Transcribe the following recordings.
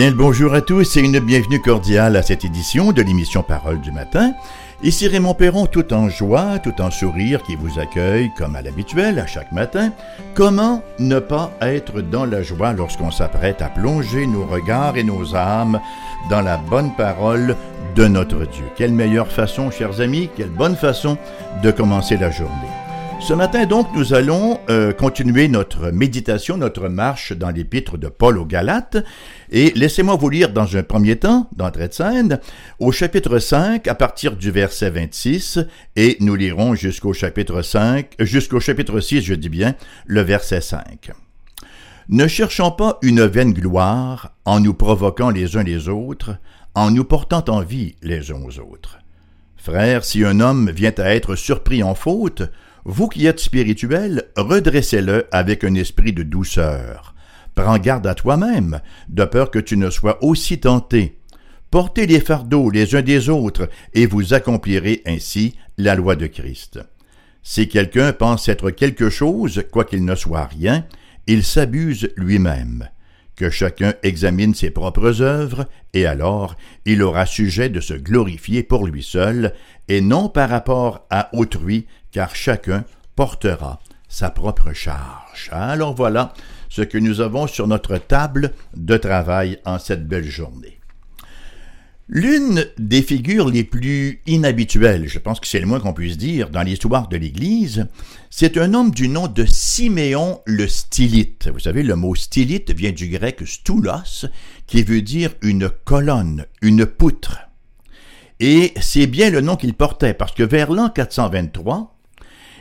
Bien le bonjour à tous et une bienvenue cordiale à cette édition de l'émission Parole du matin. Ici Raymond Perron, tout en joie, tout en sourire, qui vous accueille comme à l'habituel à chaque matin. Comment ne pas être dans la joie lorsqu'on s'apprête à plonger nos regards et nos âmes dans la bonne parole de notre Dieu? Quelle meilleure façon, chers amis, quelle bonne façon de commencer la journée. Ce matin donc, nous allons euh, continuer notre méditation, notre marche dans l'épître de Paul aux Galates. Et laissez-moi vous lire dans un premier temps, d'entrée de scène, au chapitre 5, à partir du verset 26, et nous lirons jusqu'au chapitre 5, jusqu'au chapitre 6, je dis bien, le verset 5. Ne cherchons pas une vaine gloire en nous provoquant les uns les autres, en nous portant envie les uns aux autres. Frères, si un homme vient à être surpris en faute, vous qui êtes spirituel, redressez-le avec un esprit de douceur. Prends garde à toi-même, de peur que tu ne sois aussi tenté. Portez les fardeaux les uns des autres, et vous accomplirez ainsi la loi de Christ. Si quelqu'un pense être quelque chose, quoiqu'il ne soit rien, il s'abuse lui-même. Que chacun examine ses propres œuvres, et alors il aura sujet de se glorifier pour lui seul, et non par rapport à autrui car chacun portera sa propre charge. Alors voilà ce que nous avons sur notre table de travail en cette belle journée. L'une des figures les plus inhabituelles, je pense que c'est le moins qu'on puisse dire, dans l'histoire de l'Église, c'est un homme du nom de Siméon le Stylite. Vous savez, le mot stylite vient du grec stoulos, qui veut dire une colonne, une poutre. Et c'est bien le nom qu'il portait, parce que vers l'an 423,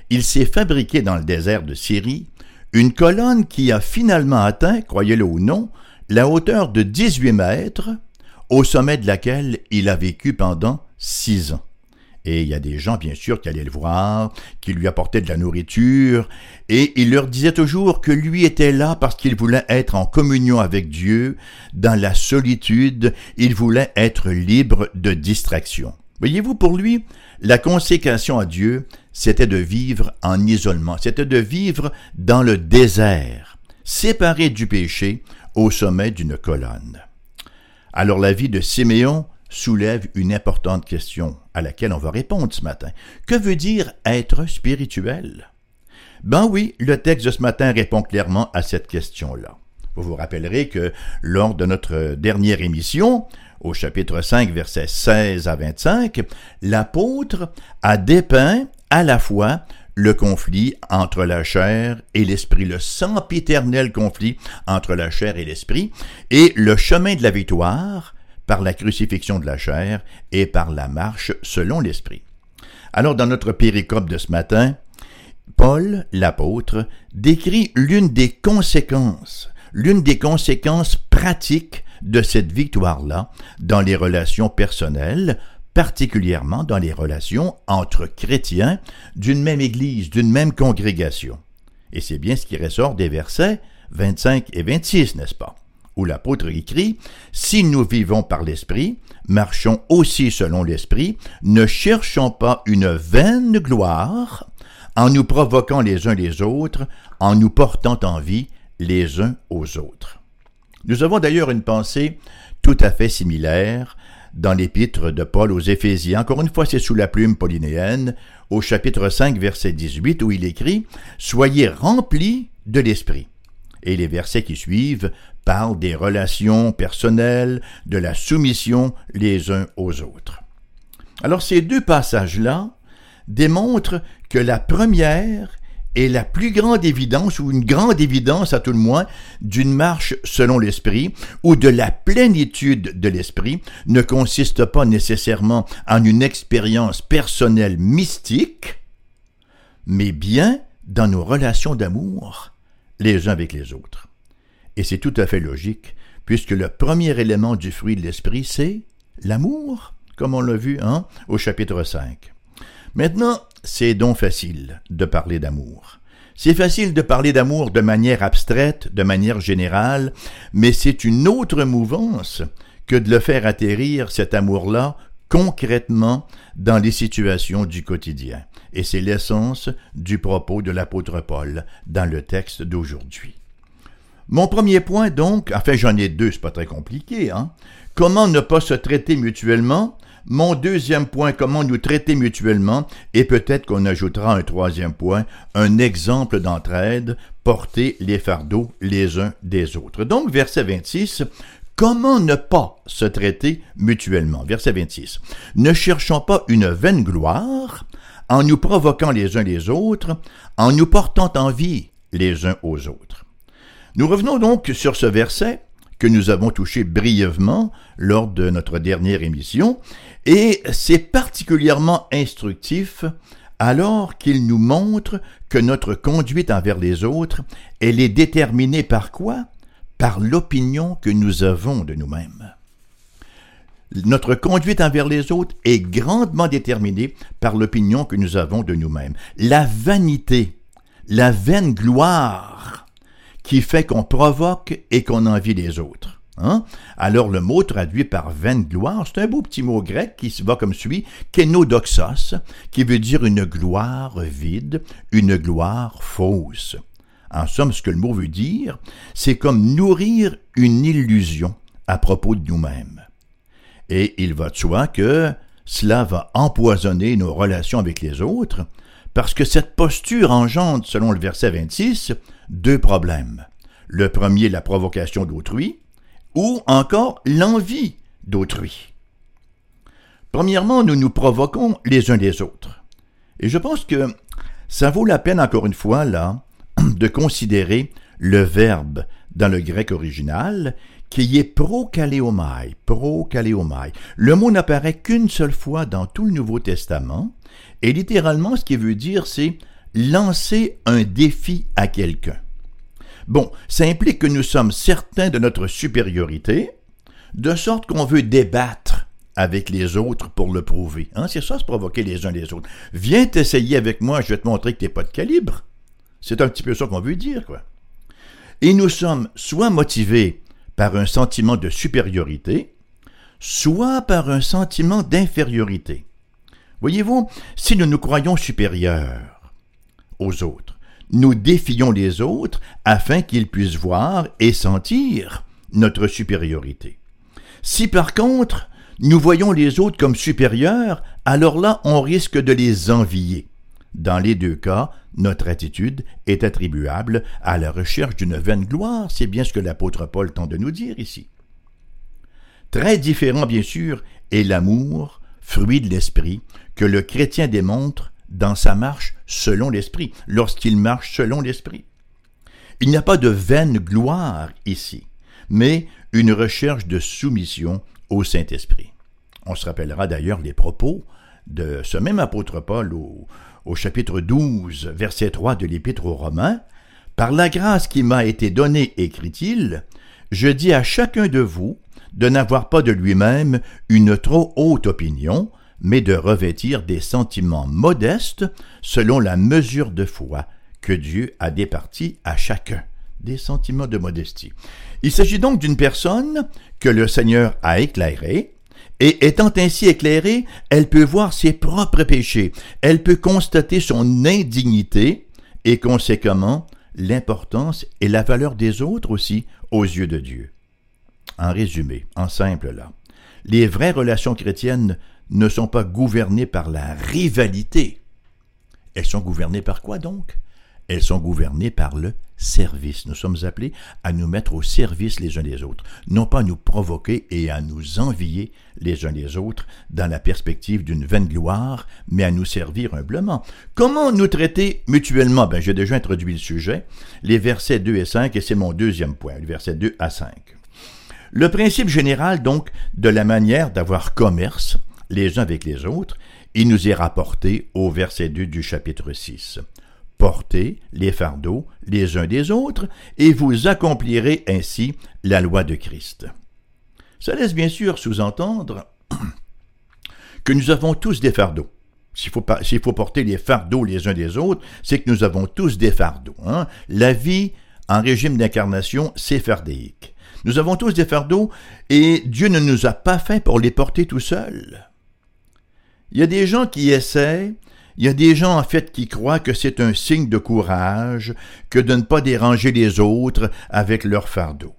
il s'est fabriqué dans le désert de Syrie une colonne qui a finalement atteint, croyez-le ou non, la hauteur de 18 mètres, au sommet de laquelle il a vécu pendant six ans. Et il y a des gens, bien sûr, qui allaient le voir, qui lui apportaient de la nourriture, et il leur disait toujours que lui était là parce qu'il voulait être en communion avec Dieu, dans la solitude, il voulait être libre de distraction. Voyez-vous, pour lui, la consécration à Dieu, c'était de vivre en isolement, c'était de vivre dans le désert, séparé du péché au sommet d'une colonne. Alors la vie de Siméon soulève une importante question à laquelle on va répondre ce matin. Que veut dire être spirituel? Ben oui, le texte de ce matin répond clairement à cette question-là. Vous vous rappellerez que lors de notre dernière émission, au chapitre 5, versets 16 à 25, l'apôtre a dépeint à la fois le conflit entre la chair et l'esprit, le sempiternel conflit entre la chair et l'esprit, et le chemin de la victoire par la crucifixion de la chair et par la marche selon l'esprit. Alors dans notre péricope de ce matin, Paul, l'apôtre, décrit l'une des conséquences, l'une des conséquences pratiques de cette victoire-là dans les relations personnelles, particulièrement dans les relations entre chrétiens d'une même Église, d'une même congrégation. Et c'est bien ce qui ressort des versets 25 et 26, n'est-ce pas? Où l'apôtre écrit, Si nous vivons par l'Esprit, marchons aussi selon l'Esprit, ne cherchons pas une vaine gloire, en nous provoquant les uns les autres, en nous portant envie les uns aux autres. Nous avons d'ailleurs une pensée tout à fait similaire dans l'épître de Paul aux Éphésiens. Encore une fois, c'est sous la plume polynéenne, au chapitre 5, verset 18, où il écrit Soyez remplis de l'Esprit. Et les versets qui suivent parlent des relations personnelles, de la soumission les uns aux autres. Alors ces deux passages-là démontrent que la première est la plus grande évidence, ou une grande évidence à tout le moins, d'une marche selon l'esprit, ou de la plénitude de l'esprit, ne consiste pas nécessairement en une expérience personnelle mystique, mais bien dans nos relations d'amour les uns avec les autres. Et c'est tout à fait logique, puisque le premier élément du fruit de l'esprit, c'est l'amour, comme on l'a vu hein, au chapitre 5. Maintenant, c'est donc facile de parler d'amour. C'est facile de parler d'amour de manière abstraite, de manière générale, mais c'est une autre mouvance que de le faire atterrir, cet amour-là, concrètement dans les situations du quotidien. Et c'est l'essence du propos de l'apôtre Paul dans le texte d'aujourd'hui. Mon premier point, donc, enfin j'en ai deux, c'est pas très compliqué, hein? Comment ne pas se traiter mutuellement? Mon deuxième point, comment nous traiter mutuellement, et peut-être qu'on ajoutera un troisième point, un exemple d'entraide, porter les fardeaux les uns des autres. Donc, verset 26, Comment ne pas se traiter mutuellement? Verset 26. Ne cherchons pas une vaine gloire en nous provoquant les uns les autres, en nous portant envie les uns aux autres. Nous revenons donc sur ce verset que nous avons touché brièvement lors de notre dernière émission, et c'est particulièrement instructif alors qu'il nous montre que notre conduite envers les autres, elle est déterminée par quoi? Par l'opinion que nous avons de nous-mêmes. Notre conduite envers les autres est grandement déterminée par l'opinion que nous avons de nous-mêmes. La vanité, la vaine gloire qui fait qu'on provoque et qu'on envie les autres. Hein? Alors le mot traduit par vaine gloire, c'est un beau petit mot grec qui va comme suit, kenodoxos, qui veut dire une gloire vide, une gloire fausse. En somme, ce que le mot veut dire, c'est comme nourrir une illusion à propos de nous-mêmes. Et il va de soi que cela va empoisonner nos relations avec les autres, parce que cette posture engendre, selon le verset 26, deux problèmes. Le premier, la provocation d'autrui, ou encore l'envie d'autrui. Premièrement, nous nous provoquons les uns les autres. Et je pense que ça vaut la peine, encore une fois, là, de considérer le verbe dans le grec original qui est pro-kaléomai, pro Le mot n'apparaît qu'une seule fois dans tout le Nouveau Testament, et littéralement, ce qu'il veut dire, c'est lancer un défi à quelqu'un. Bon, ça implique que nous sommes certains de notre supériorité, de sorte qu'on veut débattre avec les autres pour le prouver. Hein? C'est ça, se provoquer les uns les autres. Viens t'essayer avec moi, je vais te montrer que tu n'es pas de calibre. C'est un petit peu ça qu'on veut dire, quoi. Et nous sommes soit motivés par un sentiment de supériorité, soit par un sentiment d'infériorité. Voyez-vous, si nous nous croyons supérieurs aux autres, nous défions les autres afin qu'ils puissent voir et sentir notre supériorité. Si par contre nous voyons les autres comme supérieurs, alors là on risque de les envier. Dans les deux cas, notre attitude est attribuable à la recherche d'une vaine gloire, c'est bien ce que l'apôtre Paul tente de nous dire ici. Très différent, bien sûr, est l'amour, fruit de l'esprit, que le chrétien démontre dans sa marche selon l'Esprit, lorsqu'il marche selon l'Esprit. Il n'y a pas de vaine gloire ici, mais une recherche de soumission au Saint-Esprit. On se rappellera d'ailleurs les propos de ce même apôtre Paul au, au chapitre 12, verset 3 de l'Épître aux Romains. Par la grâce qui m'a été donnée, écrit-il, je dis à chacun de vous de n'avoir pas de lui-même une trop haute opinion, mais de revêtir des sentiments modestes selon la mesure de foi que Dieu a départie à chacun. Des sentiments de modestie. Il s'agit donc d'une personne que le Seigneur a éclairée, et étant ainsi éclairée, elle peut voir ses propres péchés, elle peut constater son indignité, et conséquemment l'importance et la valeur des autres aussi aux yeux de Dieu. En résumé, en simple là, les vraies relations chrétiennes ne sont pas gouvernées par la rivalité. Elles sont gouvernées par quoi donc? Elles sont gouvernées par le service. Nous sommes appelés à nous mettre au service les uns des autres, non pas à nous provoquer et à nous envier les uns les autres dans la perspective d'une vaine gloire, mais à nous servir humblement. Comment nous traiter mutuellement? Ben, J'ai déjà introduit le sujet, les versets 2 et 5, et c'est mon deuxième point, le verset 2 à 5. Le principe général, donc, de la manière d'avoir commerce, les uns avec les autres, il nous est rapporté au verset 2 du chapitre 6. Portez les fardeaux les uns des autres, et vous accomplirez ainsi la loi de Christ. Ça laisse bien sûr sous-entendre que nous avons tous des fardeaux. S'il faut, porter les fardeaux les uns des autres, c'est que nous avons tous des fardeaux. Hein. La vie en régime d'incarnation, c'est fardéique. Nous avons tous des fardeaux et Dieu ne nous a pas fait pour les porter tout seuls. Il y a des gens qui essaient, Il y a des gens en fait qui croient que c'est un signe de courage que de ne pas déranger les autres avec leur fardeau.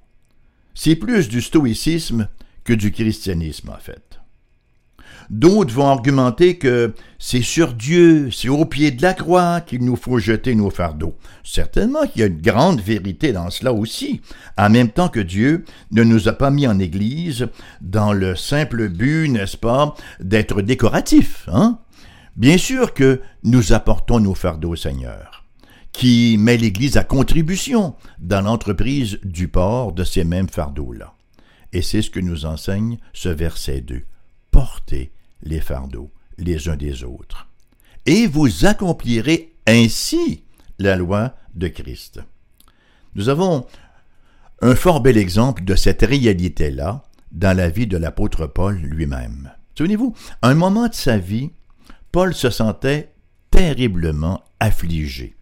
C'est plus du stoïcisme que du christianisme en fait. D'autres vont argumenter que c'est sur Dieu, c'est au pied de la croix qu'il nous faut jeter nos fardeaux. Certainement qu'il y a une grande vérité dans cela aussi, en même temps que Dieu ne nous a pas mis en Église dans le simple but, n'est-ce pas, d'être décoratif. Hein? Bien sûr que nous apportons nos fardeaux au Seigneur, qui met l'Église à contribution dans l'entreprise du port de ces mêmes fardeaux-là. Et c'est ce que nous enseigne ce verset 2. Portez les fardeaux les uns des autres. Et vous accomplirez ainsi la loi de Christ. Nous avons un fort bel exemple de cette réalité-là dans la vie de l'apôtre Paul lui-même. Souvenez-vous, un moment de sa vie, Paul se sentait terriblement affligé.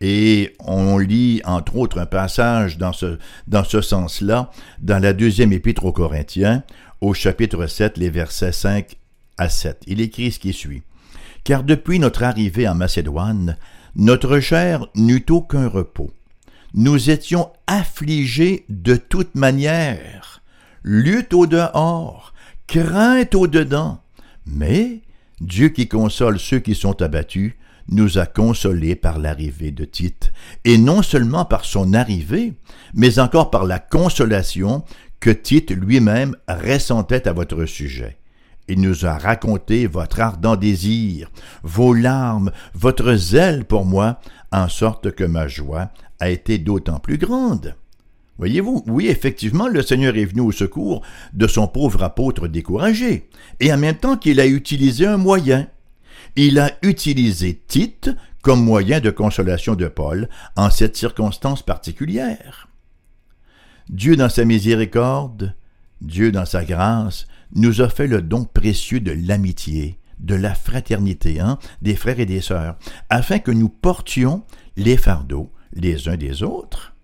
Et on lit entre autres un passage dans ce, sens-là dans la deuxième épître aux Corinthiens, au chapitre 7, les versets 5 à 7. Il écrit ce qui suit. Car depuis notre arrivée en Macédoine, notre chair n'eut aucun repos. Nous étions affligés de toute manière, lutte au dehors, crainte au dedans. Mais Dieu qui console ceux qui sont abattus, nous a consolés par l'arrivée de Tite, et non seulement par son arrivée, mais encore par la consolation que Tite lui-même ressentait à votre sujet. Il nous a raconté votre ardent désir, vos larmes, votre zèle pour moi, en sorte que ma joie a été d'autant plus grande. Voyez-vous, oui, effectivement, le Seigneur est venu au secours de son pauvre apôtre découragé, et en même temps qu'il a utilisé un moyen. Il a utilisé Tite comme moyen de consolation de Paul en cette circonstance particulière. Dieu dans sa miséricorde, Dieu dans sa grâce, nous a fait le don précieux de l'amitié, de la fraternité, hein, des frères et des sœurs, afin que nous portions les fardeaux les uns des autres.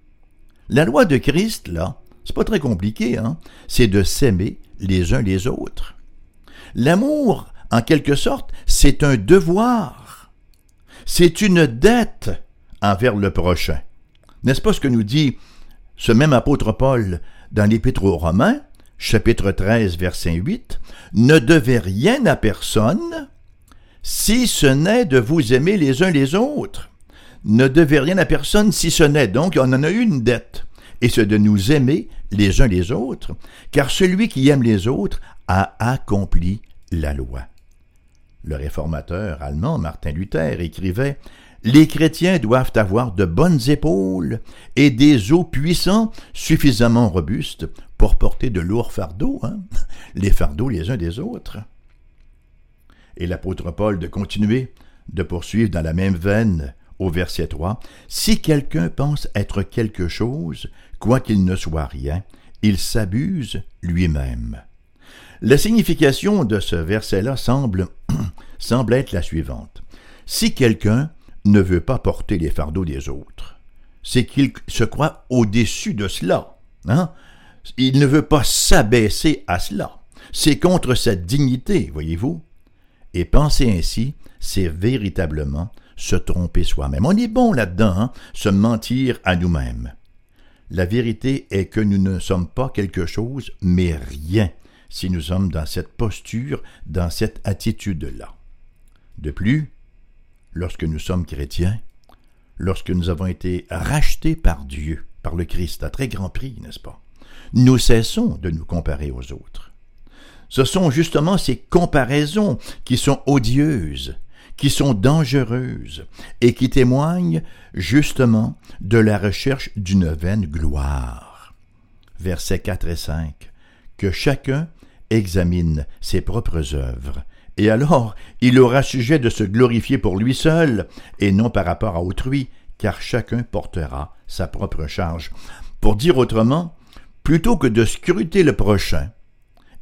La loi de Christ, là, c'est pas très compliqué, hein, c'est de s'aimer les uns les autres. L'amour, en quelque sorte, c'est un devoir. C'est une dette envers le prochain. N'est-ce pas ce que nous dit ce même apôtre Paul dans l'Épître aux Romains? chapitre 13, verset 8, ne devez rien à personne si ce n'est de vous aimer les uns les autres. Ne devez rien à personne si ce n'est, donc on en a une dette, et c'est de nous aimer les uns les autres, car celui qui aime les autres a accompli la loi. Le réformateur allemand Martin Luther écrivait les chrétiens doivent avoir de bonnes épaules et des os puissants suffisamment robustes pour porter de lourds fardeaux, hein? les fardeaux les uns des autres. Et l'apôtre Paul de continuer, de poursuivre dans la même veine au verset 3, Si quelqu'un pense être quelque chose, quoiqu'il ne soit rien, il s'abuse lui-même. La signification de ce verset-là semble, semble être la suivante. Si quelqu'un ne veut pas porter les fardeaux des autres. C'est qu'il se croit au-dessus de cela. Hein? Il ne veut pas s'abaisser à cela. C'est contre sa dignité, voyez-vous? Et penser ainsi, c'est véritablement se tromper soi-même. On est bon là-dedans, hein? se mentir à nous-mêmes. La vérité est que nous ne sommes pas quelque chose, mais rien, si nous sommes dans cette posture, dans cette attitude-là. De plus, lorsque nous sommes chrétiens, lorsque nous avons été rachetés par Dieu, par le Christ, à très grand prix, n'est-ce pas Nous cessons de nous comparer aux autres. Ce sont justement ces comparaisons qui sont odieuses, qui sont dangereuses et qui témoignent justement de la recherche d'une vaine gloire. Versets 4 et 5. Que chacun examine ses propres œuvres et alors il aura sujet de se glorifier pour lui seul, et non par rapport à autrui, car chacun portera sa propre charge. Pour dire autrement, plutôt que de scruter le prochain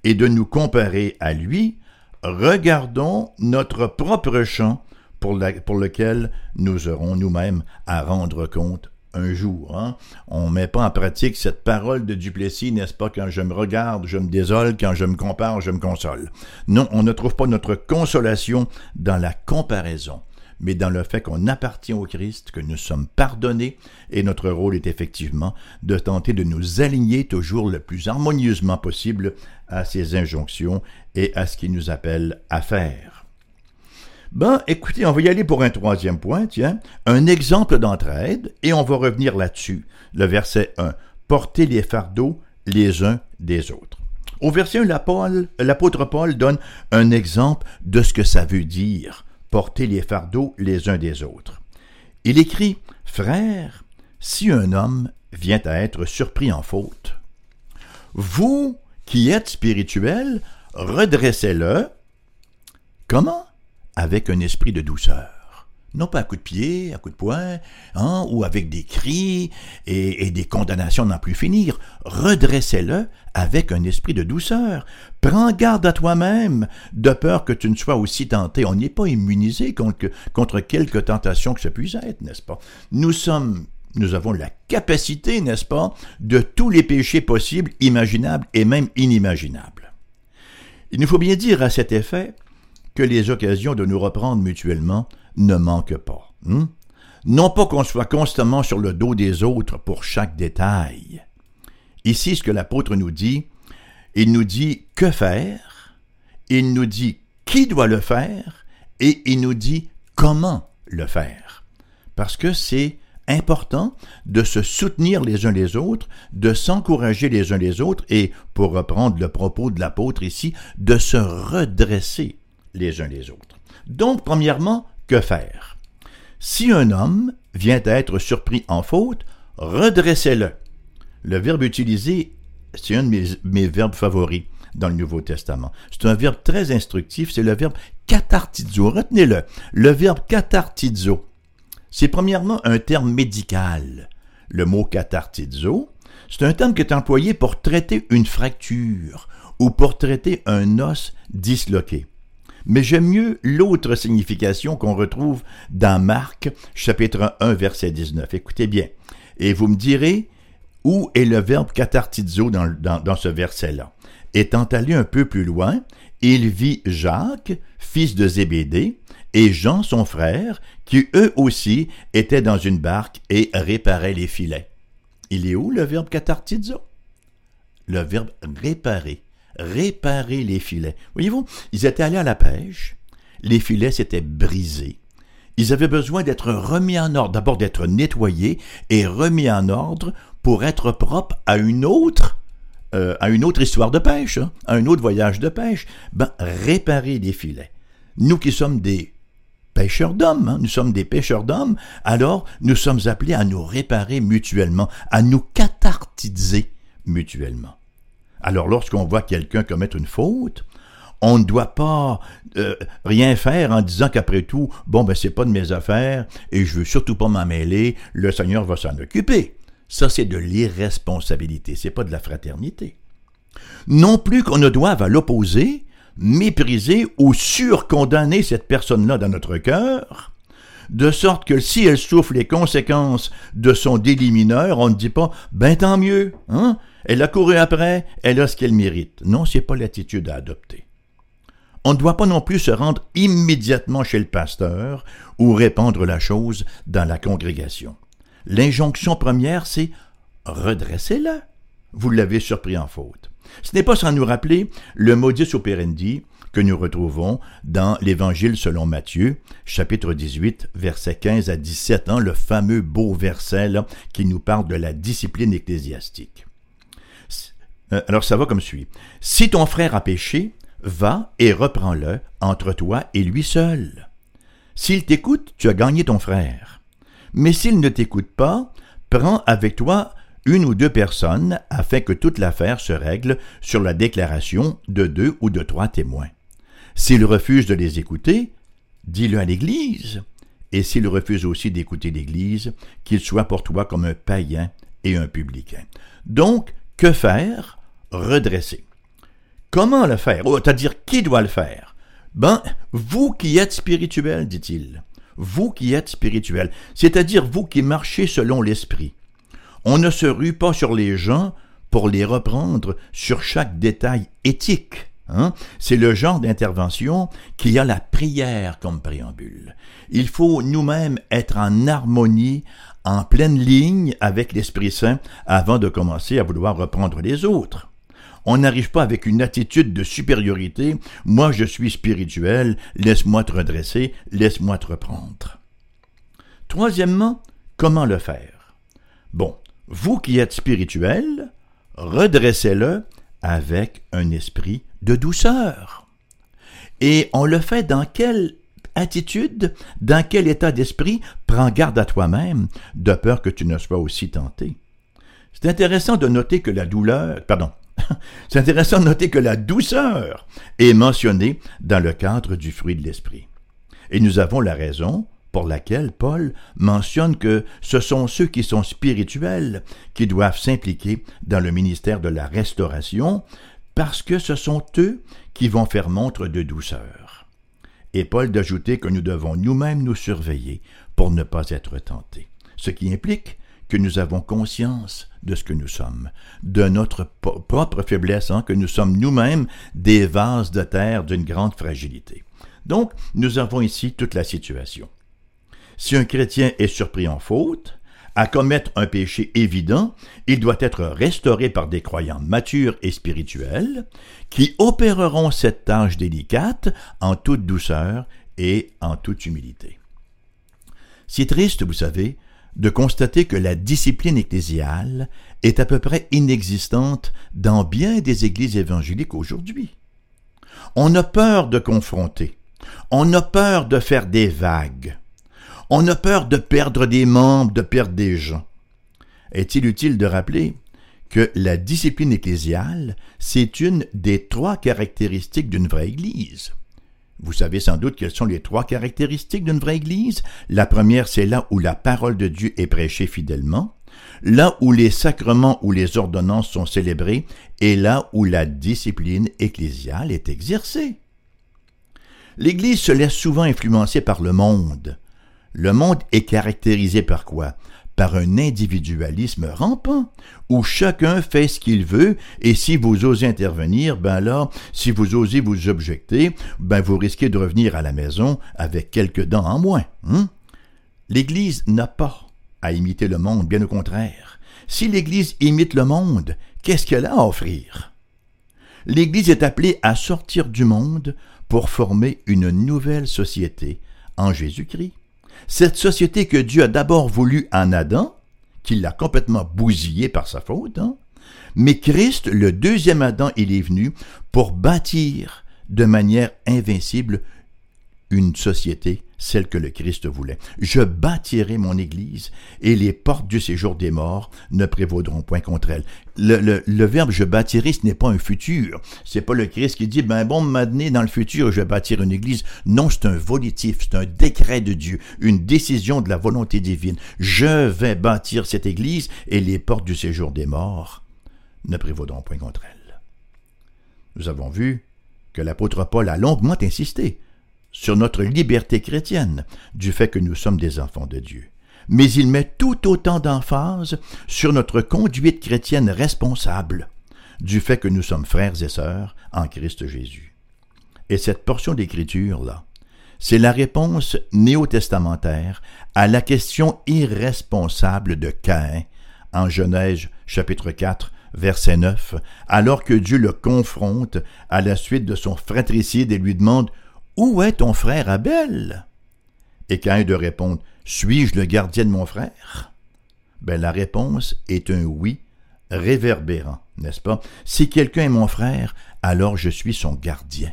et de nous comparer à lui, regardons notre propre champ pour, lequel nous aurons nous-mêmes à rendre compte un jour. Hein? On ne met pas en pratique cette parole de Duplessis, n'est-ce pas? Quand je me regarde, je me désole, quand je me compare, je me console. Non, on ne trouve pas notre consolation dans la comparaison. Mais dans le fait qu'on appartient au Christ, que nous sommes pardonnés, et notre rôle est effectivement de tenter de nous aligner toujours le plus harmonieusement possible à ses injonctions et à ce qu'il nous appelle à faire. Ben, écoutez, on va y aller pour un troisième point, tiens, un exemple d'entraide, et on va revenir là-dessus. Le verset 1. Portez les fardeaux les uns des autres. Au verset 1, l'apôtre Paul donne un exemple de ce que ça veut dire, porter les fardeaux les uns des autres. Il écrit, Frère, si un homme vient à être surpris en faute, vous qui êtes spirituel, redressez-le. Comment? Avec un esprit de douceur non pas à coup de pied, à coup de poing, hein, ou avec des cris et, des condamnations n'en plus finir. Redressez-le avec un esprit de douceur. Prends garde à toi-même, de peur que tu ne sois aussi tenté. On n'est pas immunisé contre, contre quelque tentation que ça puisse être, n'est-ce pas? Nous sommes nous avons la capacité, n'est-ce pas, de tous les péchés possibles, imaginables et même inimaginables. Il nous faut bien dire à cet effet que les occasions de nous reprendre mutuellement ne manque pas. Hmm? Non pas qu'on soit constamment sur le dos des autres pour chaque détail. Ici, ce que l'apôtre nous dit, il nous dit que faire, il nous dit qui doit le faire, et il nous dit comment le faire. Parce que c'est important de se soutenir les uns les autres, de s'encourager les uns les autres, et, pour reprendre le propos de l'apôtre ici, de se redresser les uns les autres. Donc, premièrement, que faire? Si un homme vient à être surpris en faute, redressez-le. Le verbe utilisé, c'est un de mes, verbes favoris dans le Nouveau Testament. C'est un verbe très instructif, c'est le verbe katartizo. Retenez-le. Le verbe katartizo, c'est premièrement un terme médical. Le mot katartizo, c'est un terme qui est employé pour traiter une fracture ou pour traiter un os disloqué. Mais j'aime mieux l'autre signification qu'on retrouve dans Marc, chapitre 1, verset 19. Écoutez bien. Et vous me direz, où est le verbe katartizo dans, ce verset-là? Étant allé un peu plus loin, il vit Jacques, fils de Zébédée, et Jean son frère, qui eux aussi étaient dans une barque et réparaient les filets. Il est où le verbe katartizo? Le verbe réparer réparer les filets. Voyez-vous, ils étaient allés à la pêche, les filets s'étaient brisés. Ils avaient besoin d'être remis en ordre, d'abord d'être nettoyés et remis en ordre pour être propres à une autre euh, à une autre histoire de pêche, hein, à un autre voyage de pêche. Ben, réparer les filets. Nous qui sommes des pêcheurs d'hommes, hein, nous sommes des pêcheurs d'hommes, alors nous sommes appelés à nous réparer mutuellement, à nous cathartiser mutuellement. Alors lorsqu'on voit quelqu'un commettre une faute, on ne doit pas euh, rien faire en disant qu'après tout, bon ben c'est pas de mes affaires et je veux surtout pas m'en mêler, le Seigneur va s'en occuper. Ça c'est de l'irresponsabilité, c'est pas de la fraternité. Non plus qu'on ne doive à l'opposé mépriser ou surcondamner cette personne-là dans notre cœur, de sorte que si elle souffre les conséquences de son délit mineur, on ne dit pas ben tant mieux, hein, elle a couru après, elle a ce qu'elle mérite. Non, ce n'est pas l'attitude à adopter. On ne doit pas non plus se rendre immédiatement chez le pasteur ou répandre la chose dans la congrégation. L'injonction première, c'est redressez-la. Vous l'avez surpris en faute. Ce n'est pas sans nous rappeler le modus operandi que nous retrouvons dans l'Évangile selon Matthieu, chapitre 18, versets 15 à 17, hein, le fameux beau verset qui nous parle de la discipline ecclésiastique. Euh, alors ça va comme suit. Si ton frère a péché, va et reprends-le entre toi et lui seul. S'il t'écoute, tu as gagné ton frère. Mais s'il ne t'écoute pas, prends avec toi une ou deux personnes afin que toute l'affaire se règle sur la déclaration de deux ou de trois témoins. S'il refuse de les écouter, dis-le à l'Église. Et s'il refuse aussi d'écouter l'Église, qu'il soit pour toi comme un païen et un publicain. Donc, que faire redresser. Comment le faire? C'est-à-dire, qui doit le faire? Ben, vous qui êtes spirituel, dit-il. Vous qui êtes spirituel, c'est-à-dire vous qui marchez selon l'esprit. On ne se rue pas sur les gens pour les reprendre sur chaque détail éthique. Hein? C'est le genre d'intervention qui a la prière comme préambule. Il faut nous-mêmes être en harmonie, en pleine ligne avec l'Esprit Saint avant de commencer à vouloir reprendre les autres. On n'arrive pas avec une attitude de supériorité. Moi, je suis spirituel, laisse-moi te redresser, laisse-moi te reprendre. Troisièmement, comment le faire? Bon, vous qui êtes spirituel, redressez-le avec un esprit de douceur. Et on le fait dans quelle attitude, dans quel état d'esprit? Prends garde à toi-même, de peur que tu ne sois aussi tenté. C'est intéressant de noter que la douleur, pardon, c'est intéressant de noter que la douceur est mentionnée dans le cadre du fruit de l'esprit. Et nous avons la raison pour laquelle Paul mentionne que ce sont ceux qui sont spirituels qui doivent s'impliquer dans le ministère de la restauration, parce que ce sont eux qui vont faire montre de douceur. Et Paul d'ajouter que nous devons nous-mêmes nous surveiller pour ne pas être tentés, ce qui implique que nous avons conscience de ce que nous sommes, de notre propre faiblesse, hein, que nous sommes nous-mêmes des vases de terre d'une grande fragilité. Donc, nous avons ici toute la situation. Si un chrétien est surpris en faute, à commettre un péché évident, il doit être restauré par des croyants matures et spirituels, qui opéreront cette tâche délicate en toute douceur et en toute humilité. C'est triste, vous savez, de constater que la discipline ecclésiale est à peu près inexistante dans bien des églises évangéliques aujourd'hui. On a peur de confronter, on a peur de faire des vagues, on a peur de perdre des membres, de perdre des gens. Est-il utile de rappeler que la discipline ecclésiale, c'est une des trois caractéristiques d'une vraie Église? Vous savez sans doute quelles sont les trois caractéristiques d'une vraie Église. La première, c'est là où la parole de Dieu est prêchée fidèlement, là où les sacrements ou les ordonnances sont célébrés, et là où la discipline ecclésiale est exercée. L'Église se laisse souvent influencer par le monde, le monde est caractérisé par quoi? Par un individualisme rampant, où chacun fait ce qu'il veut, et si vous osez intervenir, ben là, si vous osez vous objecter, ben vous risquez de revenir à la maison avec quelques dents en moins. Hein? L'Église n'a pas à imiter le monde, bien au contraire. Si l'Église imite le monde, qu'est-ce qu'elle a à offrir? L'Église est appelée à sortir du monde pour former une nouvelle société en Jésus-Christ. Cette société que Dieu a d'abord voulu en Adam, qu'il l'a complètement bousillé par sa faute, hein, mais Christ, le deuxième Adam, il est venu pour bâtir de manière invincible une société celle que le Christ voulait. Je bâtirai mon Église, et les portes du séjour des morts ne prévaudront point contre elle. Le, verbe je bâtirai, ce n'est pas un futur. C'est pas le Christ qui dit, ben bon, maintenant, dans le futur, je vais bâtir une Église. Non, c'est un volitif, c'est un décret de Dieu, une décision de la volonté divine. Je vais bâtir cette Église, et les portes du séjour des morts ne prévaudront point contre elle. Nous avons vu que l'apôtre Paul a longuement insisté sur notre liberté chrétienne, du fait que nous sommes des enfants de Dieu. Mais il met tout autant d'emphase sur notre conduite chrétienne responsable, du fait que nous sommes frères et sœurs en Christ Jésus. Et cette portion d'écriture-là, c'est la réponse néo-testamentaire à la question irresponsable de Caïn en Genèse chapitre 4 verset 9, alors que Dieu le confronte à la suite de son fratricide et lui demande où est ton frère Abel? Et Caïn de répondre Suis-je le gardien de mon frère? Ben, La réponse est un oui réverbérant, n'est-ce pas? Si quelqu'un est mon frère, alors je suis son gardien.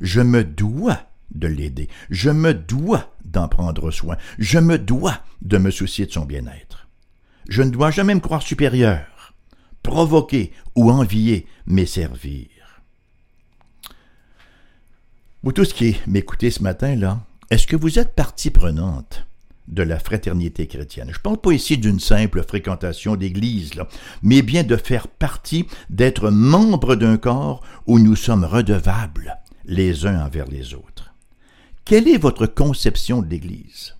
Je me dois de l'aider, je me dois d'en prendre soin, je me dois de me soucier de son bien-être. Je ne dois jamais me croire supérieur, provoquer ou envier, mais servir. Vous tous qui m'écoutez ce matin, là, est-ce que vous êtes partie prenante de la fraternité chrétienne? Je ne parle pas ici d'une simple fréquentation d'église, mais bien de faire partie, d'être membre d'un corps où nous sommes redevables les uns envers les autres. Quelle est votre conception de l'église?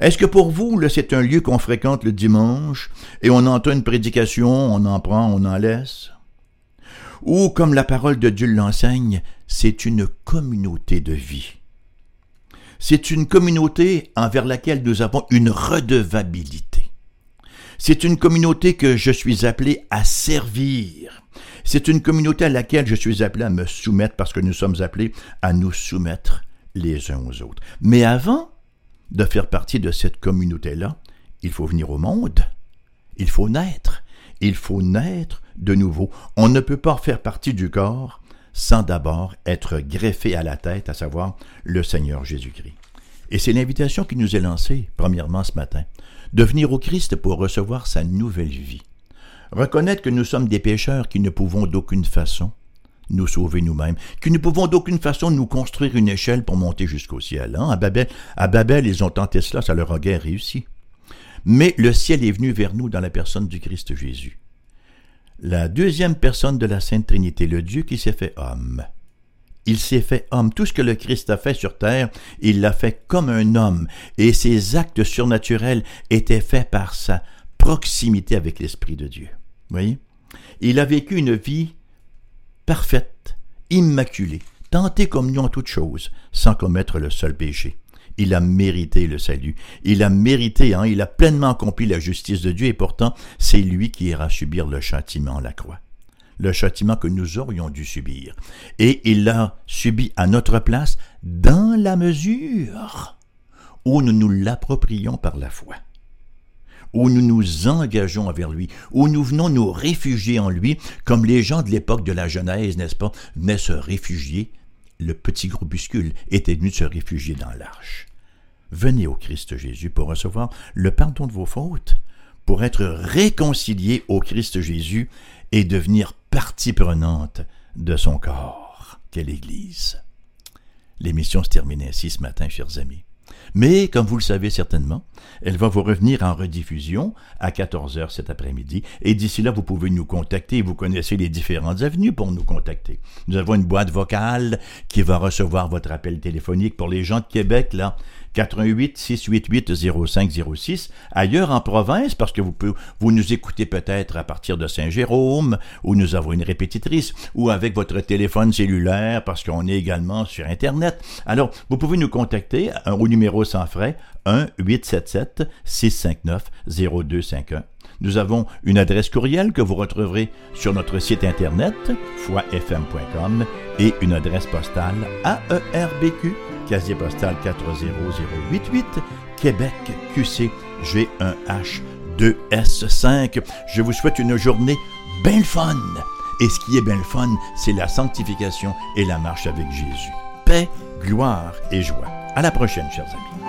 Est-ce que pour vous, c'est un lieu qu'on fréquente le dimanche et on entend une prédication, on en prend, on en laisse? ou comme la parole de Dieu l'enseigne, c'est une communauté de vie. C'est une communauté envers laquelle nous avons une redevabilité. C'est une communauté que je suis appelé à servir. C'est une communauté à laquelle je suis appelé à me soumettre parce que nous sommes appelés à nous soumettre les uns aux autres. Mais avant de faire partie de cette communauté-là, il faut venir au monde. Il faut naître. Il faut naître de nouveau. On ne peut pas faire partie du corps sans d'abord être greffé à la tête, à savoir le Seigneur Jésus-Christ. Et c'est l'invitation qui nous est lancée, premièrement ce matin, de venir au Christ pour recevoir sa nouvelle vie. Reconnaître que nous sommes des pécheurs qui ne pouvons d'aucune façon nous sauver nous-mêmes, que ne pouvons d'aucune façon nous construire une échelle pour monter jusqu'au ciel. Hein? À, Babel, à Babel, ils ont tenté cela, ça leur a guère réussi. Mais le ciel est venu vers nous dans la personne du Christ Jésus. La deuxième personne de la Sainte Trinité, le Dieu qui s'est fait homme. Il s'est fait homme. Tout ce que le Christ a fait sur terre, il l'a fait comme un homme, et ses actes surnaturels étaient faits par sa proximité avec l'Esprit de Dieu. voyez? Il a vécu une vie parfaite, immaculée, tenté comme nous en toutes choses, sans commettre le seul péché. Il a mérité le salut. Il a mérité, hein, il a pleinement accompli la justice de Dieu et pourtant c'est lui qui ira subir le châtiment à la croix. Le châtiment que nous aurions dû subir. Et il l'a subi à notre place dans la mesure où nous nous l'approprions par la foi où nous nous engageons envers lui, où nous venons nous réfugier en lui, comme les gens de l'époque de la Genèse, n'est-ce pas, venaient se réfugier. Le petit groupuscule était venu se réfugier dans l'arche. Venez au Christ Jésus pour recevoir le pardon de vos fautes, pour être réconcilié au Christ Jésus et devenir partie prenante de son corps, qu'est l'Église. L'émission se termine ainsi ce matin, chers amis. Mais, comme vous le savez certainement, elle va vous revenir en rediffusion à 14 heures cet après-midi. Et d'ici là, vous pouvez nous contacter. Vous connaissez les différentes avenues pour nous contacter. Nous avons une boîte vocale qui va recevoir votre appel téléphonique pour les gens de Québec, là. 88 688 0506. Ailleurs en province, parce que vous, nous écoutez peut-être à partir de Saint-Jérôme, où nous avons une répétitrice, ou avec votre téléphone cellulaire, parce qu'on est également sur Internet. Alors, vous pouvez nous contacter au numéro sans frais 1-877-659-0251. Nous avons une adresse courriel que vous retrouverez sur notre site internet, foifm.com, et une adresse postale AERBQ casier postal 40088, Québec QC G1H 2S5. Je vous souhaite une journée bien fun. Et ce qui est bien fun, c'est la sanctification et la marche avec Jésus. Paix, gloire et joie. À la prochaine, chers amis.